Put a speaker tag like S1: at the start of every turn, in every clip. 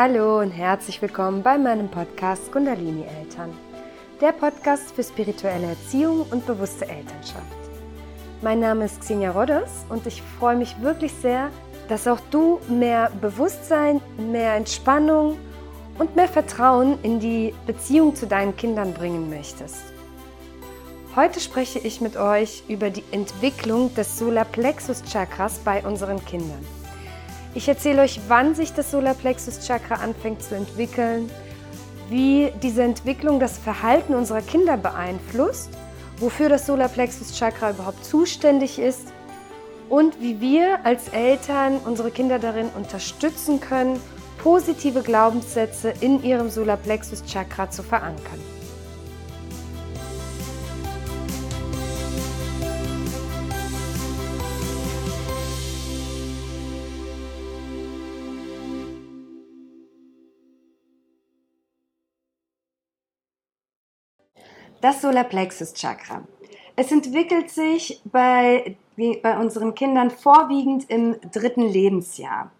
S1: Hallo und herzlich willkommen bei meinem Podcast Kundalini Eltern, der Podcast für spirituelle Erziehung und bewusste Elternschaft. Mein Name ist Xenia Rodders und ich freue mich wirklich sehr, dass auch du mehr Bewusstsein, mehr Entspannung und mehr Vertrauen in die Beziehung zu deinen Kindern bringen möchtest. Heute spreche ich mit euch über die Entwicklung des Solarplexus Chakras bei unseren Kindern. Ich erzähle euch, wann sich das Solarplexus Chakra anfängt zu entwickeln, wie diese Entwicklung das Verhalten unserer Kinder beeinflusst, wofür das Solarplexus Chakra überhaupt zuständig ist und wie wir als Eltern unsere Kinder darin unterstützen können, positive Glaubenssätze in ihrem Solarplexus Chakra zu verankern. Das Solarplexus Chakra. Es entwickelt sich bei, bei unseren Kindern vorwiegend im dritten Lebensjahr.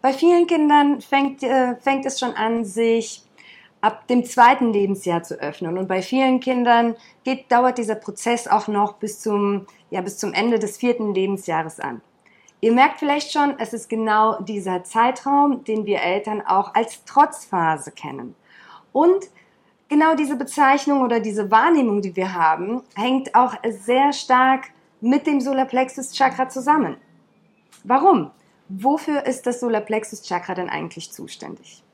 S1: Bei vielen Kindern fängt, äh, fängt es schon an, sich ab dem zweiten Lebensjahr zu öffnen. Und bei vielen Kindern geht, dauert dieser Prozess auch noch bis zum, ja, bis zum Ende des vierten Lebensjahres an. Ihr merkt vielleicht schon, es ist genau dieser Zeitraum, den wir Eltern auch als Trotzphase kennen. Und genau diese Bezeichnung oder diese Wahrnehmung, die wir haben, hängt auch sehr stark mit dem Solarplexus Chakra zusammen. Warum? Wofür ist das Solarplexus Chakra denn eigentlich zuständig?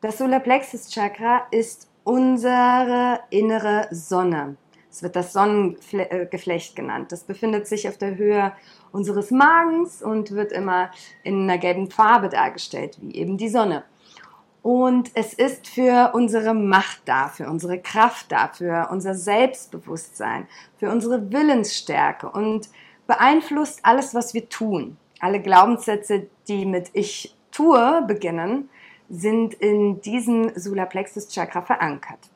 S1: Das Solarplexus Chakra ist unsere innere Sonne. Es wird das Sonnengeflecht genannt. Das befindet sich auf der Höhe unseres Magens und wird immer in einer gelben Farbe dargestellt, wie eben die Sonne. Und es ist für unsere Macht da, für unsere Kraft da, für unser Selbstbewusstsein, für unsere Willensstärke und beeinflusst alles, was wir tun. Alle Glaubenssätze, die mit Ich tue beginnen, sind in diesem Solarplexus Chakra verankert.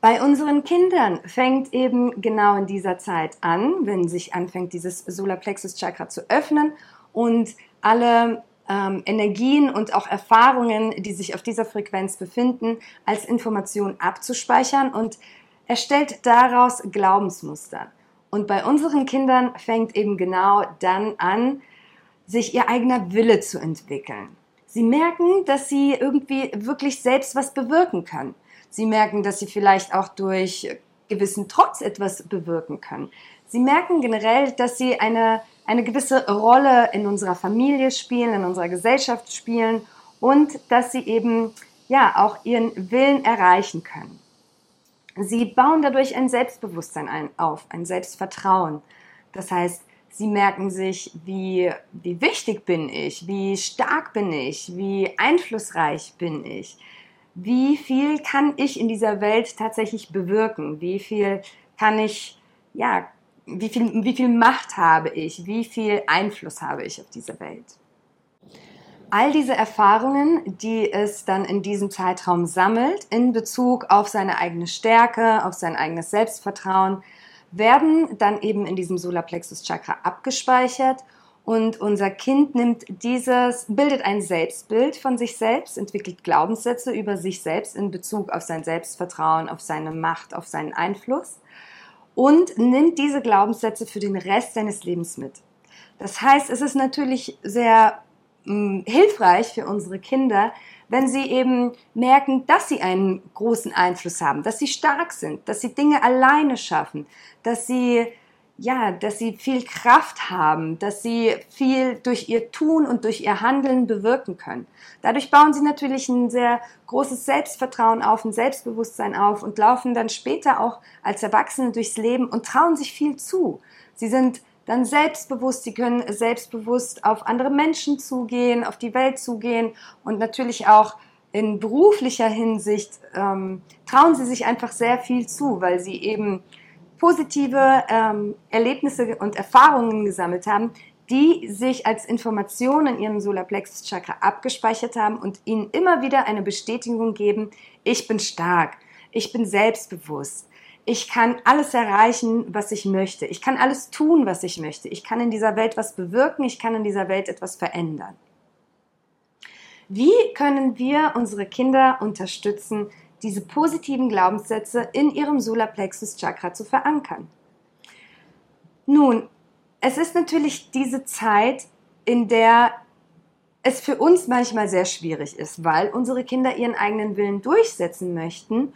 S1: Bei unseren Kindern fängt eben genau in dieser Zeit an, wenn sich anfängt, dieses Solarplexus Chakra zu öffnen und alle ähm, Energien und auch Erfahrungen, die sich auf dieser Frequenz befinden, als Information abzuspeichern und erstellt daraus Glaubensmuster. Und bei unseren Kindern fängt eben genau dann an, sich ihr eigener Wille zu entwickeln. Sie merken, dass sie irgendwie wirklich selbst was bewirken können. Sie merken, dass sie vielleicht auch durch gewissen Trotz etwas bewirken können. Sie merken generell, dass sie eine eine gewisse Rolle in unserer Familie spielen, in unserer Gesellschaft spielen und dass sie eben ja auch ihren Willen erreichen können. Sie bauen dadurch ein Selbstbewusstsein ein, auf, ein Selbstvertrauen. Das heißt, sie merken sich, wie, wie wichtig bin ich, wie stark bin ich, wie einflussreich bin ich, wie viel kann ich in dieser Welt tatsächlich bewirken, wie viel kann ich, ja, wie viel, wie viel Macht habe ich, wie viel Einfluss habe ich auf diese Welt. All diese Erfahrungen, die es dann in diesem Zeitraum sammelt, in Bezug auf seine eigene Stärke, auf sein eigenes Selbstvertrauen, werden dann eben in diesem Solarplexus Chakra abgespeichert und unser Kind nimmt dieses, bildet ein Selbstbild von sich selbst, entwickelt Glaubenssätze über sich selbst in Bezug auf sein Selbstvertrauen, auf seine Macht, auf seinen Einfluss und nimmt diese Glaubenssätze für den Rest seines Lebens mit. Das heißt, es ist natürlich sehr mh, hm, hilfreich für unsere Kinder, wenn sie eben merken, dass sie einen großen Einfluss haben, dass sie stark sind, dass sie Dinge alleine schaffen, dass sie ja, dass sie viel Kraft haben, dass sie viel durch ihr Tun und durch ihr Handeln bewirken können. Dadurch bauen sie natürlich ein sehr großes Selbstvertrauen auf, ein Selbstbewusstsein auf und laufen dann später auch als Erwachsene durchs Leben und trauen sich viel zu. Sie sind dann selbstbewusst, sie können selbstbewusst auf andere Menschen zugehen, auf die Welt zugehen und natürlich auch in beruflicher Hinsicht ähm, trauen sie sich einfach sehr viel zu, weil sie eben positive ähm, Erlebnisse und Erfahrungen gesammelt haben, die sich als Information in ihrem Solarplexus Chakra abgespeichert haben und ihnen immer wieder eine Bestätigung geben, ich bin stark, ich bin selbstbewusst, ich kann alles erreichen, was ich möchte, ich kann alles tun, was ich möchte, ich kann in dieser Welt was bewirken, ich kann in dieser Welt etwas verändern. Wie können wir unsere Kinder unterstützen, diese positiven Glaubenssätze in ihrem Solarplexus Chakra zu verankern? Nun, es ist natürlich diese Zeit, in der es für uns manchmal sehr schwierig ist, weil unsere Kinder ihren eigenen Willen durchsetzen möchten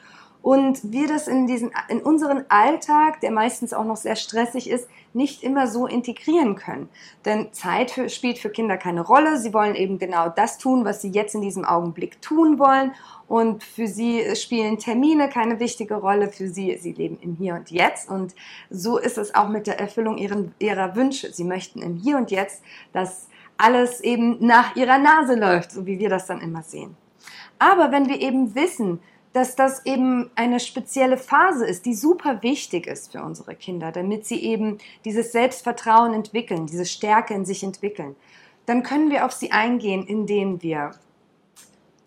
S1: und wir das in, diesen, in unseren Alltag, der meistens auch noch sehr stressig ist, nicht immer so integrieren können. Denn Zeit für, spielt für Kinder keine Rolle. Sie wollen eben genau das tun, was sie jetzt in diesem Augenblick tun wollen. Und für sie spielen Termine keine wichtige Rolle. Für sie, sie leben im Hier und Jetzt. Und so ist es auch mit der Erfüllung ihren, ihrer Wünsche. Sie möchten im Hier und Jetzt, dass alles eben nach ihrer Nase läuft, so wie wir das dann immer sehen. Aber wenn wir eben wissen, dass das eben eine spezielle Phase ist, die super wichtig ist für unsere Kinder, damit sie eben dieses Selbstvertrauen entwickeln, diese Stärke in sich entwickeln. Dann können wir auf sie eingehen, indem wir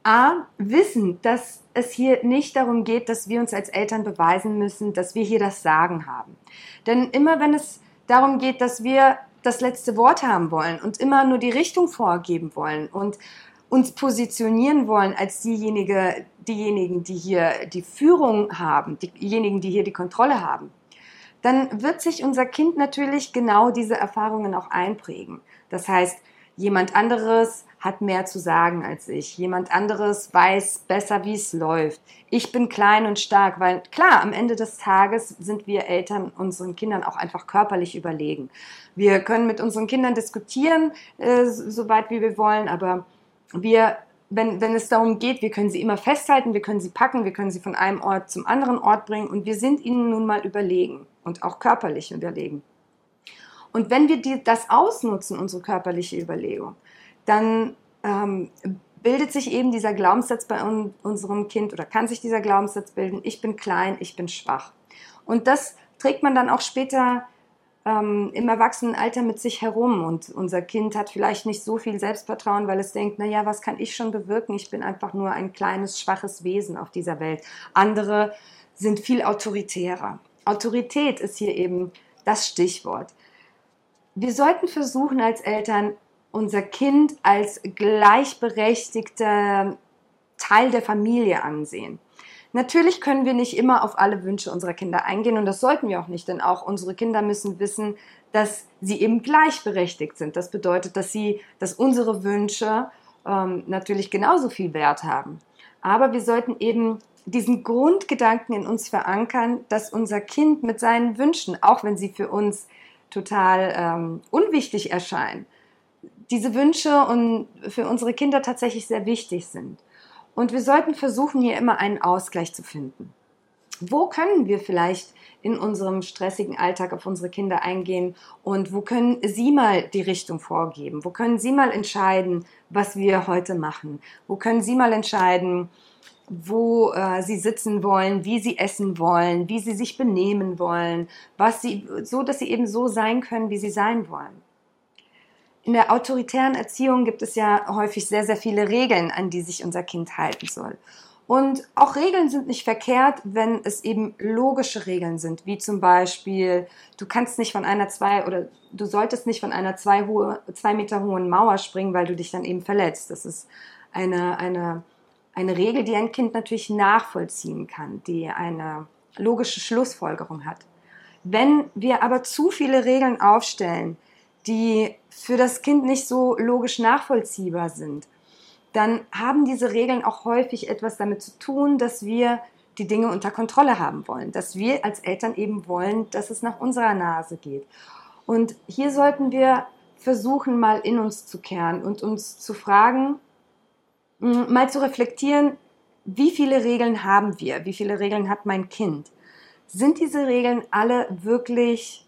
S1: A, wissen, dass es hier nicht darum geht, dass wir uns als Eltern beweisen müssen, dass wir hier das Sagen haben. Denn immer wenn es darum geht, dass wir das letzte Wort haben wollen und immer nur die Richtung vorgeben wollen und uns positionieren wollen als diejenige, diejenigen, die hier die Führung haben, diejenigen, die hier die Kontrolle haben, dann wird sich unser Kind natürlich genau diese Erfahrungen auch einprägen. Das heißt, jemand anderes hat mehr zu sagen als ich. Jemand anderes weiß besser, wie es läuft. Ich bin klein und stark, weil klar, am Ende des Tages sind wir Eltern unseren Kindern auch einfach körperlich überlegen. Wir können mit unseren Kindern diskutieren, äh, soweit wie wir wollen, aber wir, wenn, wenn es darum geht, wir können sie immer festhalten, wir können sie packen, wir können sie von einem Ort zum anderen Ort bringen und wir sind ihnen nun mal überlegen und auch körperlich überlegen. Und wenn wir die, das ausnutzen, unsere körperliche Überlegung, dann ähm, bildet sich eben dieser Glaubenssatz bei un unserem Kind oder kann sich dieser Glaubenssatz bilden, ich bin klein, ich bin schwach. Und das trägt man dann auch später ähm, im Erwachsenenalter mit sich herum und unser Kind hat vielleicht nicht so viel Selbstvertrauen, weil es denkt, naja, was kann ich schon bewirken? Ich bin einfach nur ein kleines, schwaches Wesen auf dieser Welt. Andere sind viel autoritärer. Autorität ist hier eben das Stichwort. Wir sollten versuchen als Eltern, unser Kind als gleichberechtigter Teil der Familie ansehen. Natürlich können wir nicht immer auf alle Wünsche unserer Kinder eingehen und das sollten wir auch nicht, denn auch unsere Kinder müssen wissen, dass sie eben gleichberechtigt sind. Das bedeutet, dass sie, dass unsere Wünsche ähm, natürlich genauso viel Wert haben. Aber wir sollten eben diesen Grundgedanken in uns verankern, dass unser Kind mit seinen Wünschen, auch wenn sie für uns total ähm, unwichtig erscheinen, diese Wünsche und für unsere Kinder tatsächlich sehr wichtig sind. Und wir sollten versuchen, hier immer einen Ausgleich zu finden. Wo können wir vielleicht in unserem stressigen Alltag auf unsere Kinder eingehen und wo können Sie mal die Richtung vorgeben? Wo können Sie mal entscheiden, was wir heute machen? Wo können Sie mal entscheiden, wo äh, Sie sitzen wollen, wie Sie essen wollen, wie Sie sich benehmen wollen, was Sie, so dass Sie eben so sein können, wie Sie sein wollen? In der autoritären Erziehung gibt es ja häufig sehr, sehr viele Regeln, an die sich unser Kind halten soll. Und auch Regeln sind nicht verkehrt, wenn es eben logische Regeln sind, wie zum Beispiel, du kannst nicht von einer zwei oder du solltest nicht von einer zwei, hohe, zwei Meter hohen Mauer springen, weil du dich dann eben verletzt. Das ist eine, eine, eine Regel, die ein Kind natürlich nachvollziehen kann, die eine logische Schlussfolgerung hat. Wenn wir aber zu viele Regeln aufstellen, die für das Kind nicht so logisch nachvollziehbar sind, dann haben diese Regeln auch häufig etwas damit zu tun, dass wir die Dinge unter Kontrolle haben wollen, dass wir als Eltern eben wollen, dass es nach unserer Nase geht. Und hier sollten wir versuchen, mal in uns zu kehren und uns zu fragen, mal zu reflektieren, wie viele Regeln haben wir? Wie viele Regeln hat mein Kind? Sind diese Regeln alle wirklich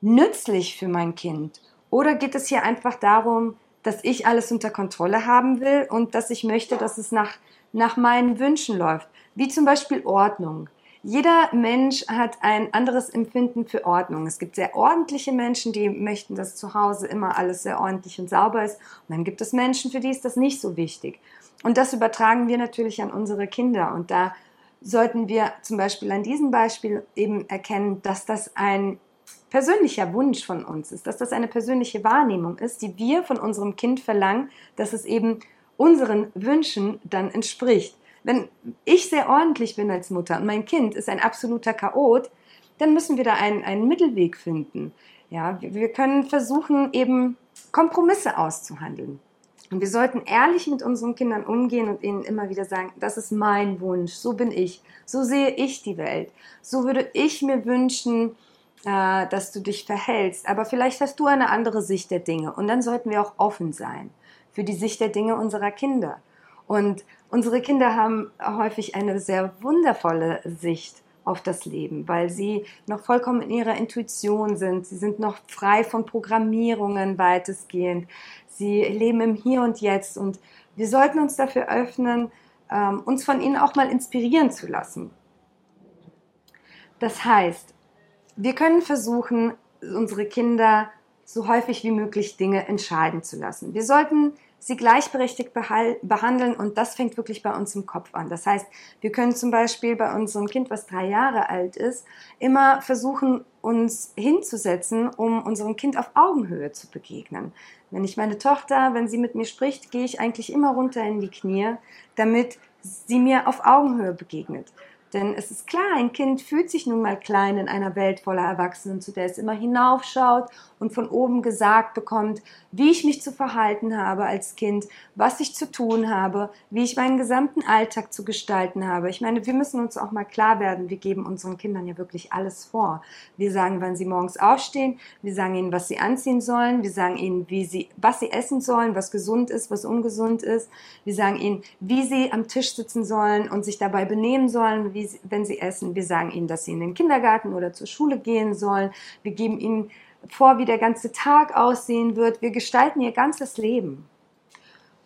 S1: nützlich für mein Kind? Oder geht es hier einfach darum, dass ich alles unter Kontrolle haben will und dass ich möchte, dass es nach, nach meinen Wünschen läuft? Wie zum Beispiel Ordnung. Jeder Mensch hat ein anderes Empfinden für Ordnung. Es gibt sehr ordentliche Menschen, die möchten, dass zu Hause immer alles sehr ordentlich und sauber ist. Und dann gibt es Menschen, für die ist das nicht so wichtig. Und das übertragen wir natürlich an unsere Kinder. Und da sollten wir zum Beispiel an diesem Beispiel eben erkennen, dass das ein persönlicher Wunsch von uns ist, dass das eine persönliche Wahrnehmung ist, die wir von unserem Kind verlangen, dass es eben unseren Wünschen dann entspricht. Wenn ich sehr ordentlich bin als Mutter und mein Kind ist ein absoluter Chaot, dann müssen wir da einen, einen Mittelweg finden. Ja, wir können versuchen, eben Kompromisse auszuhandeln. Und wir sollten ehrlich mit unseren Kindern umgehen und ihnen immer wieder sagen, das ist mein Wunsch, so bin ich, so sehe ich die Welt, so würde ich mir wünschen, äh, dass du dich verhältst. Aber vielleicht hast du eine andere Sicht der Dinge und dann sollten wir auch offen sein für die Sicht der Dinge unserer Kinder. Und unsere Kinder haben häufig eine sehr wundervolle Sicht auf das Leben, weil sie noch vollkommen in ihrer Intuition sind. Sie sind noch frei von Programmierungen weitestgehend. Sie leben im Hier und Jetzt und wir sollten uns dafür öffnen, ähm, uns von ihnen auch mal inspirieren zu lassen. Das heißt, wir können versuchen, unsere Kinder so häufig wie möglich Dinge entscheiden zu lassen. Wir sollten sie gleichberechtigt behandeln und das fängt wirklich bei uns im Kopf an. Das heißt, wir können zum Beispiel bei unserem Kind, was drei Jahre alt ist, immer versuchen, uns hinzusetzen, um unserem Kind auf Augenhöhe zu begegnen. Wenn ich meine Tochter, wenn sie mit mir spricht, gehe ich eigentlich immer runter in die Knie, damit sie mir auf Augenhöhe begegnet. Denn es ist klar, ein Kind fühlt sich nun mal klein in einer Welt voller Erwachsenen, zu der es immer hinaufschaut und von oben gesagt bekommt, wie ich mich zu verhalten habe als Kind, was ich zu tun habe, wie ich meinen gesamten Alltag zu gestalten habe. Ich meine, wir müssen uns auch mal klar werden, wir geben unseren Kindern ja wirklich alles vor. Wir sagen, wann sie morgens aufstehen, wir sagen ihnen, was sie anziehen sollen, wir sagen ihnen, wie sie, was sie essen sollen, was gesund ist, was ungesund ist. Wir sagen ihnen, wie sie am Tisch sitzen sollen und sich dabei benehmen sollen, wie wenn sie essen. Wir sagen ihnen, dass sie in den Kindergarten oder zur Schule gehen sollen. Wir geben ihnen vor, wie der ganze Tag aussehen wird. Wir gestalten ihr ganzes Leben.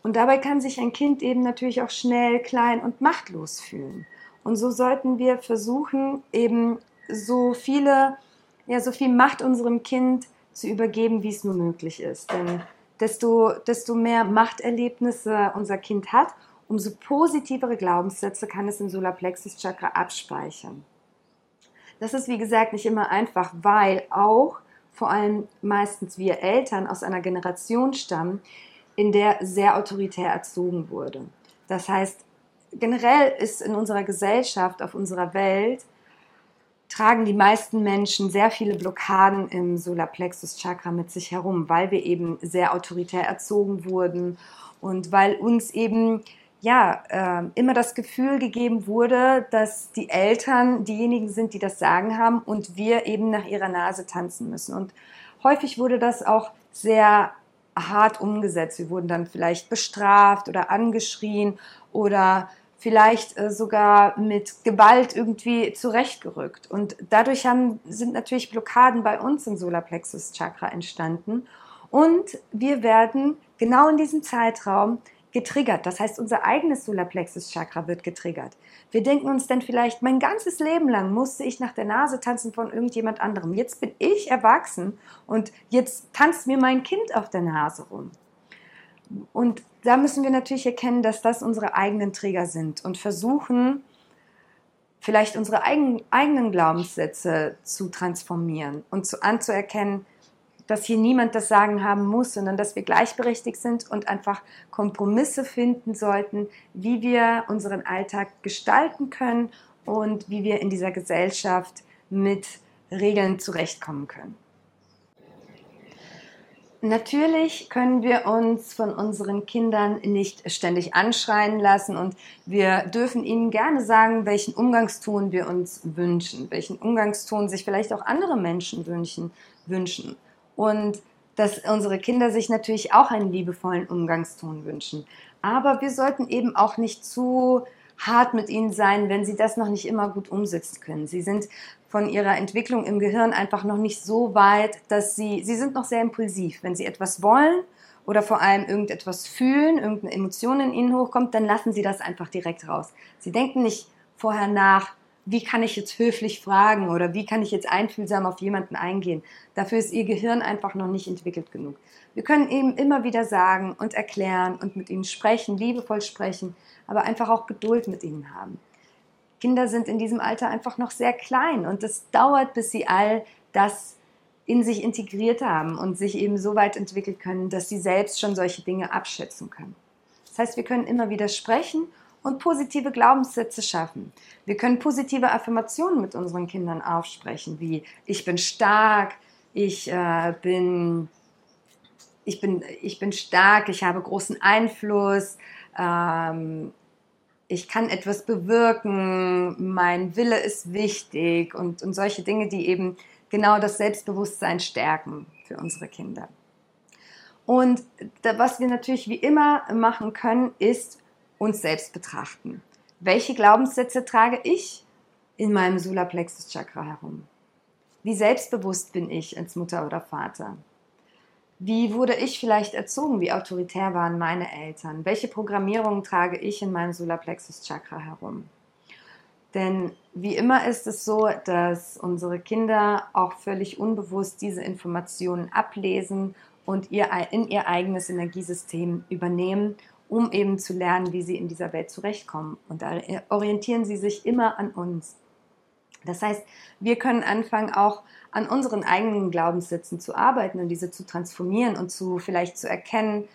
S1: Und dabei kann sich ein Kind eben natürlich auch schnell, klein und machtlos fühlen. Und so sollten wir versuchen, eben so viele, ja, so viel Macht unserem Kind zu übergeben, wie es nur möglich ist. Denn desto, desto mehr Machterlebnisse unser Kind hat, umso positivere Glaubenssätze kann es im Solarplexus Chakra abspeichern. Das ist wie gesagt nicht immer einfach, weil auch vor allem meistens wir Eltern aus einer Generation stammen, in der sehr autoritär erzogen wurde. Das heißt, generell ist in unserer Gesellschaft, auf unserer Welt, tragen die meisten Menschen sehr viele Blockaden im Solarplexus Chakra mit sich herum, weil wir eben sehr autoritär erzogen wurden und weil uns eben ja, äh, immer das Gefühl gegeben wurde, dass die Eltern diejenigen sind, die das Sagen haben und wir eben nach ihrer Nase tanzen müssen. Und häufig wurde das auch sehr hart umgesetzt. Wir wurden dann vielleicht bestraft oder angeschrien oder vielleicht äh, sogar mit Gewalt irgendwie zurechtgerückt. Und dadurch haben, sind natürlich Blockaden bei uns im Solarplexus Chakra entstanden. Und wir werden genau in diesem Zeitraum getriggert. Das heißt, unser eigenes Solarplexus-Chakra wird getriggert. Wir denken uns dann vielleicht, mein ganzes Leben lang musste ich nach der Nase tanzen von irgendjemand anderem. Jetzt bin ich erwachsen und jetzt tanzt mir mein Kind auf der Nase rum. Und da müssen wir natürlich erkennen, dass das unsere eigenen Trigger sind und versuchen, vielleicht unsere eigenen Glaubenssätze zu transformieren und zu, anzuerkennen, dass hier niemand das Sagen haben muss, sondern dass wir gleichberechtigt sind und einfach Kompromisse finden sollten, wie wir unseren Alltag gestalten können und wie wir in dieser Gesellschaft mit Regeln zurechtkommen können. Natürlich können wir uns von unseren Kindern nicht ständig anschreien lassen und wir dürfen ihnen gerne sagen, welchen Umgangston wir uns wünschen, welchen Umgangston sich vielleicht auch andere Menschen wünschen. wünschen und dass unsere Kinder sich natürlich auch einen liebevollen Umgangston wünschen. Aber wir sollten eben auch nicht zu hart mit ihnen sein, wenn sie das noch nicht immer gut umsetzen können. Sie sind von ihrer Entwicklung im Gehirn einfach noch nicht so weit, dass sie, sie sind noch sehr impulsiv. Wenn sie etwas wollen oder vor allem irgendetwas fühlen, irgendeine Emotion in ihnen hochkommt, dann lassen sie das einfach direkt raus. Sie denken nicht vorher nach, wie kann ich jetzt höflich fragen oder wie kann ich jetzt einfühlsam auf jemanden eingehen. Dafür ist ihr Gehirn einfach noch nicht entwickelt genug. Wir können eben immer wieder sagen und erklären und mit ihnen sprechen, liebevoll sprechen, aber einfach auch Geduld mit ihnen haben. Kinder sind in diesem Alter einfach noch sehr klein und es dauert, bis sie all das in sich integriert haben und sich eben so weit entwickelt können, dass sie selbst schon solche Dinge abschätzen können. Das heißt, wir können immer wieder sprechen und positive Glaubenssätze schaffen. Wir können positive Affirmationen mit unseren Kindern aufsprechen, wie ich bin stark, ich äh, bin ich bin, ich bin stark, ich habe großen Einfluss, ähm, ich kann etwas bewirken, mein Wille ist wichtig und, und solche Dinge, die eben genau das Selbstbewusstsein stärken für unsere Kinder. Und da, was wir natürlich wie immer machen können, ist uns selbst betrachten. Welche Glaubenssätze trage ich in meinem Solarplexus Chakra herum? Wie selbstbewusst bin ich als Mutter oder Vater? Wie wurde ich vielleicht erzogen? Wie autoritär waren meine Eltern? Welche Programmierungen trage ich in meinem Solarplexus Chakra herum? Denn wie immer ist es so, dass unsere Kinder auch völlig unbewusst diese Informationen ablesen und ihr, in ihr eigenes Energiesystem übernehmen, um eben zu lernen, wie sie in dieser Welt zurechtkommen. Und da orientieren sie sich immer an uns. Das heißt, wir können anfangen, auch an unseren eigenen Glaubenssätzen zu arbeiten und diese zu transformieren und zu vielleicht zu erkennen,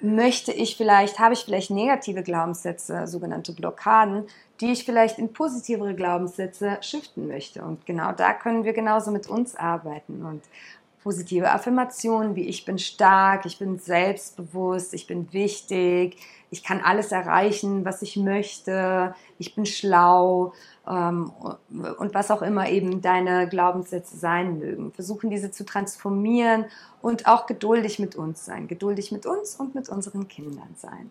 S1: möchte ich vielleicht, habe ich vielleicht negative Glaubenssätze, sogenannte Blockaden, die ich vielleicht in positivere Glaubenssätze shiften möchte. Und genau da können wir genauso mit uns arbeiten und positive Affirmationen wie ich bin stark, ich bin selbstbewusst, ich bin wichtig, ich kann alles erreichen, was ich möchte, ich bin schlau ähm, und was auch immer eben deine Glaubenssätze sein mögen. Versuchen diese zu transformieren und auch geduldig mit uns sein, geduldig mit uns und mit unseren Kindern sein.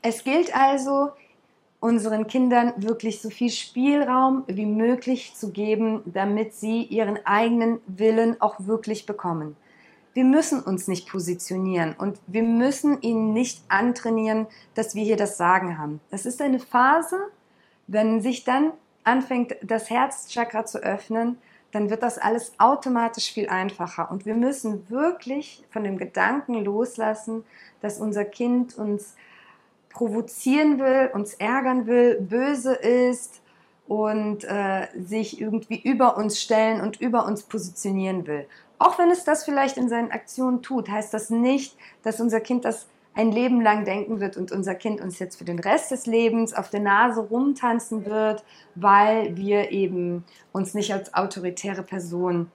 S1: Es gilt also, unseren Kindern wirklich so viel Spielraum wie möglich zu geben, damit sie ihren eigenen Willen auch wirklich bekommen wir müssen uns nicht positionieren und wir müssen ihnen nicht antrainieren, dass wir hier das Sagen haben. Es ist eine Phase, wenn sich dann anfängt, das Herzchakra zu öffnen, dann wird das alles automatisch viel einfacher. Und wir müssen wirklich von dem Gedanken loslassen, dass unser Kind uns provozieren will, uns ärgern will, böse ist und äh, sich irgendwie über uns stellen und über uns positionieren will. Auch wenn es das vielleicht in seinen Aktionen tut, heißt das nicht, dass unser Kind das ein Leben lang denken wird und unser Kind uns jetzt für den Rest des Lebens auf der Nase rumtanzen wird, weil wir eben uns nicht als autoritäre Person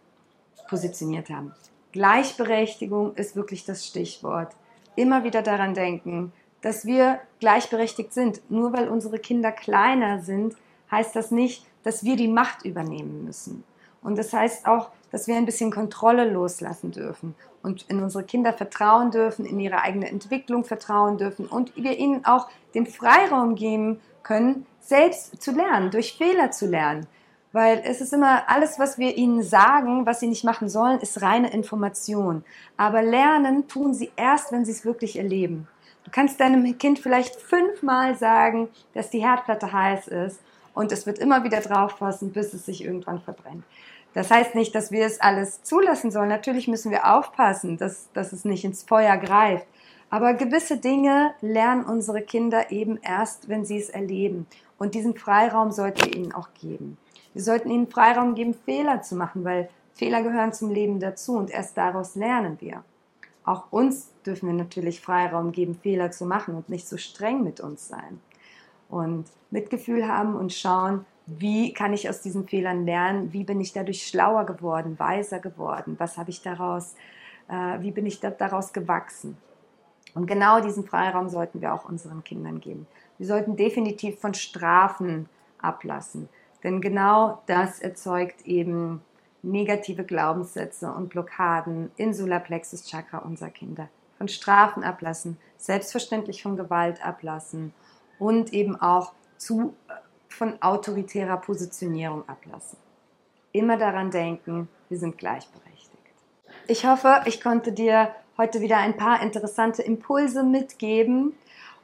S1: positioniert haben. Gleichberechtigung ist wirklich das Stichwort. Immer wieder daran denken, dass wir gleichberechtigt sind. Nur weil unsere Kinder kleiner sind, heißt das nicht, dass wir die Macht übernehmen müssen. Und das heißt auch, dass wir ein bisschen Kontrolle loslassen dürfen und in unsere Kinder vertrauen dürfen, in ihre eigene Entwicklung vertrauen dürfen und wir ihnen auch den Freiraum geben können, selbst zu lernen, durch Fehler zu lernen. Weil es ist immer alles, was wir ihnen sagen, was sie nicht machen sollen, ist reine Information. Aber lernen tun sie erst, wenn sie es wirklich erleben. Du kannst deinem Kind vielleicht fünfmal sagen, dass die Herdplatte heiß ist und es wird immer wieder drauf passen, bis es sich irgendwann verbrennt. Das heißt nicht, dass wir es alles zulassen sollen. Natürlich müssen wir aufpassen, dass, dass es nicht ins Feuer greift. Aber gewisse Dinge lernen unsere Kinder eben erst, wenn sie es erleben. Und diesen Freiraum sollten wir ihnen auch geben. Wir sollten ihnen Freiraum geben, Fehler zu machen, weil Fehler gehören zum Leben dazu und erst daraus lernen wir. Auch uns dürfen wir natürlich Freiraum geben, Fehler zu machen und nicht so streng mit uns sein. Und Mitgefühl haben und schauen, wie kann ich aus diesen Fehlern lernen, wie bin ich dadurch schlauer geworden, weiser geworden, was habe ich daraus, äh, wie bin ich da, daraus gewachsen. Und genau diesen Freiraum sollten wir auch unseren Kindern geben. Wir sollten definitiv von Strafen ablassen, denn genau das erzeugt eben negative Glaubenssätze und Blockaden im Solarplexus Chakra unserer Kinder. Von Strafen ablassen, selbstverständlich von Gewalt ablassen und eben auch zu von autoritärer Positionierung ablassen. Immer daran denken, wir sind gleichberechtigt. Ich hoffe, ich konnte dir heute wieder ein paar interessante Impulse mitgeben.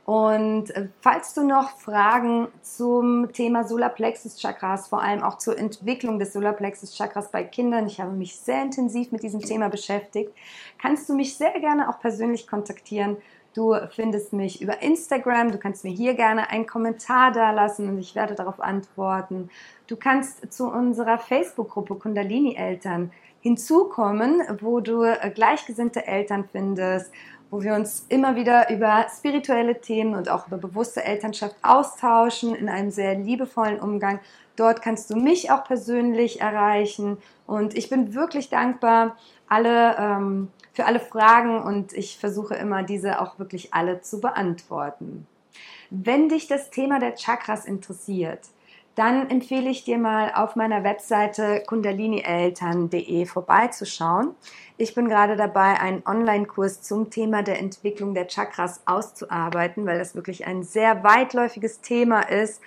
S1: Und äh, falls du noch Fragen zum Thema Solarplexus Chakras, vor allem auch zur Entwicklung des Solarplexus Chakras bei Kindern, ich habe mich sehr intensiv mit diesem Thema beschäftigt, kannst du mich sehr gerne auch persönlich kontaktieren Du findest mich über Instagram. Du kannst mir hier gerne einen Kommentar da lassen und ich werde darauf antworten. Du kannst zu unserer Facebook-Gruppe Kundalini Eltern hinzukommen, wo du äh, gleichgesinnte Eltern findest wo wir uns immer wieder über spirituelle Themen und auch über bewusste Elternschaft austauschen in einem sehr liebevollen Umgang. Dort kannst du mich auch persönlich erreichen und ich bin wirklich dankbar alle, ähm, für alle Fragen und ich versuche immer, diese auch wirklich alle zu beantworten. Wenn dich das Thema der Chakras interessiert, dann empfehle ich dir mal auf meiner Webseite kundalinieltern.de vorbeizuschauen. Ich bin gerade dabei, einen Online-Kurs zum Thema der Entwicklung der Chakras auszuarbeiten, weil das wirklich ein sehr weitläufiges Thema ist.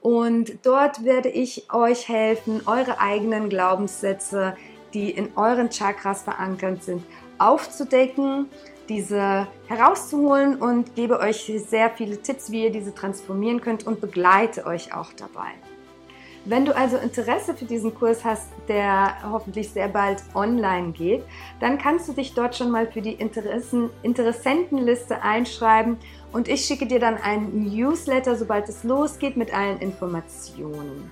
S1: Und dort werde ich euch helfen, eure eigenen Glaubenssätze, die in euren Chakras verankert sind, aufzudecken, diese herauszuholen und gebe euch sehr viele Tipps, wie ihr diese transformieren könnt und begleite euch auch dabei. Wenn du also Interesse für diesen Kurs hast, der hoffentlich sehr bald online geht, dann kannst du dich dort schon mal für die Interessen, Interessentenliste einschreiben und ich schicke dir dann einen Newsletter, sobald es losgeht, mit allen Informationen.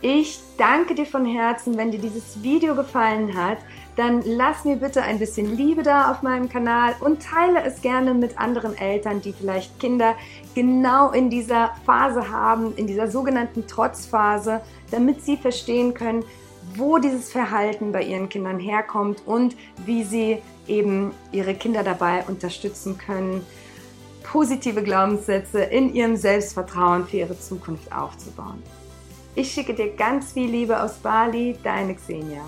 S1: Ich danke dir von Herzen, wenn dir dieses Video gefallen hat, dann lass mir bitte ein bisschen Liebe da auf meinem Kanal und teile es gerne mit anderen Eltern, die vielleicht Kinder genau in dieser Phase haben, in dieser sogenannten Trotzphase, damit sie verstehen können, wo dieses Verhalten bei ihren Kindern herkommt und wie sie eben ihre Kinder dabei unterstützen können, positive Glaubenssätze in ihrem Selbstvertrauen für ihre Zukunft aufzubauen. Ich schicke dir ganz viel Liebe aus Bali, deine Xenia.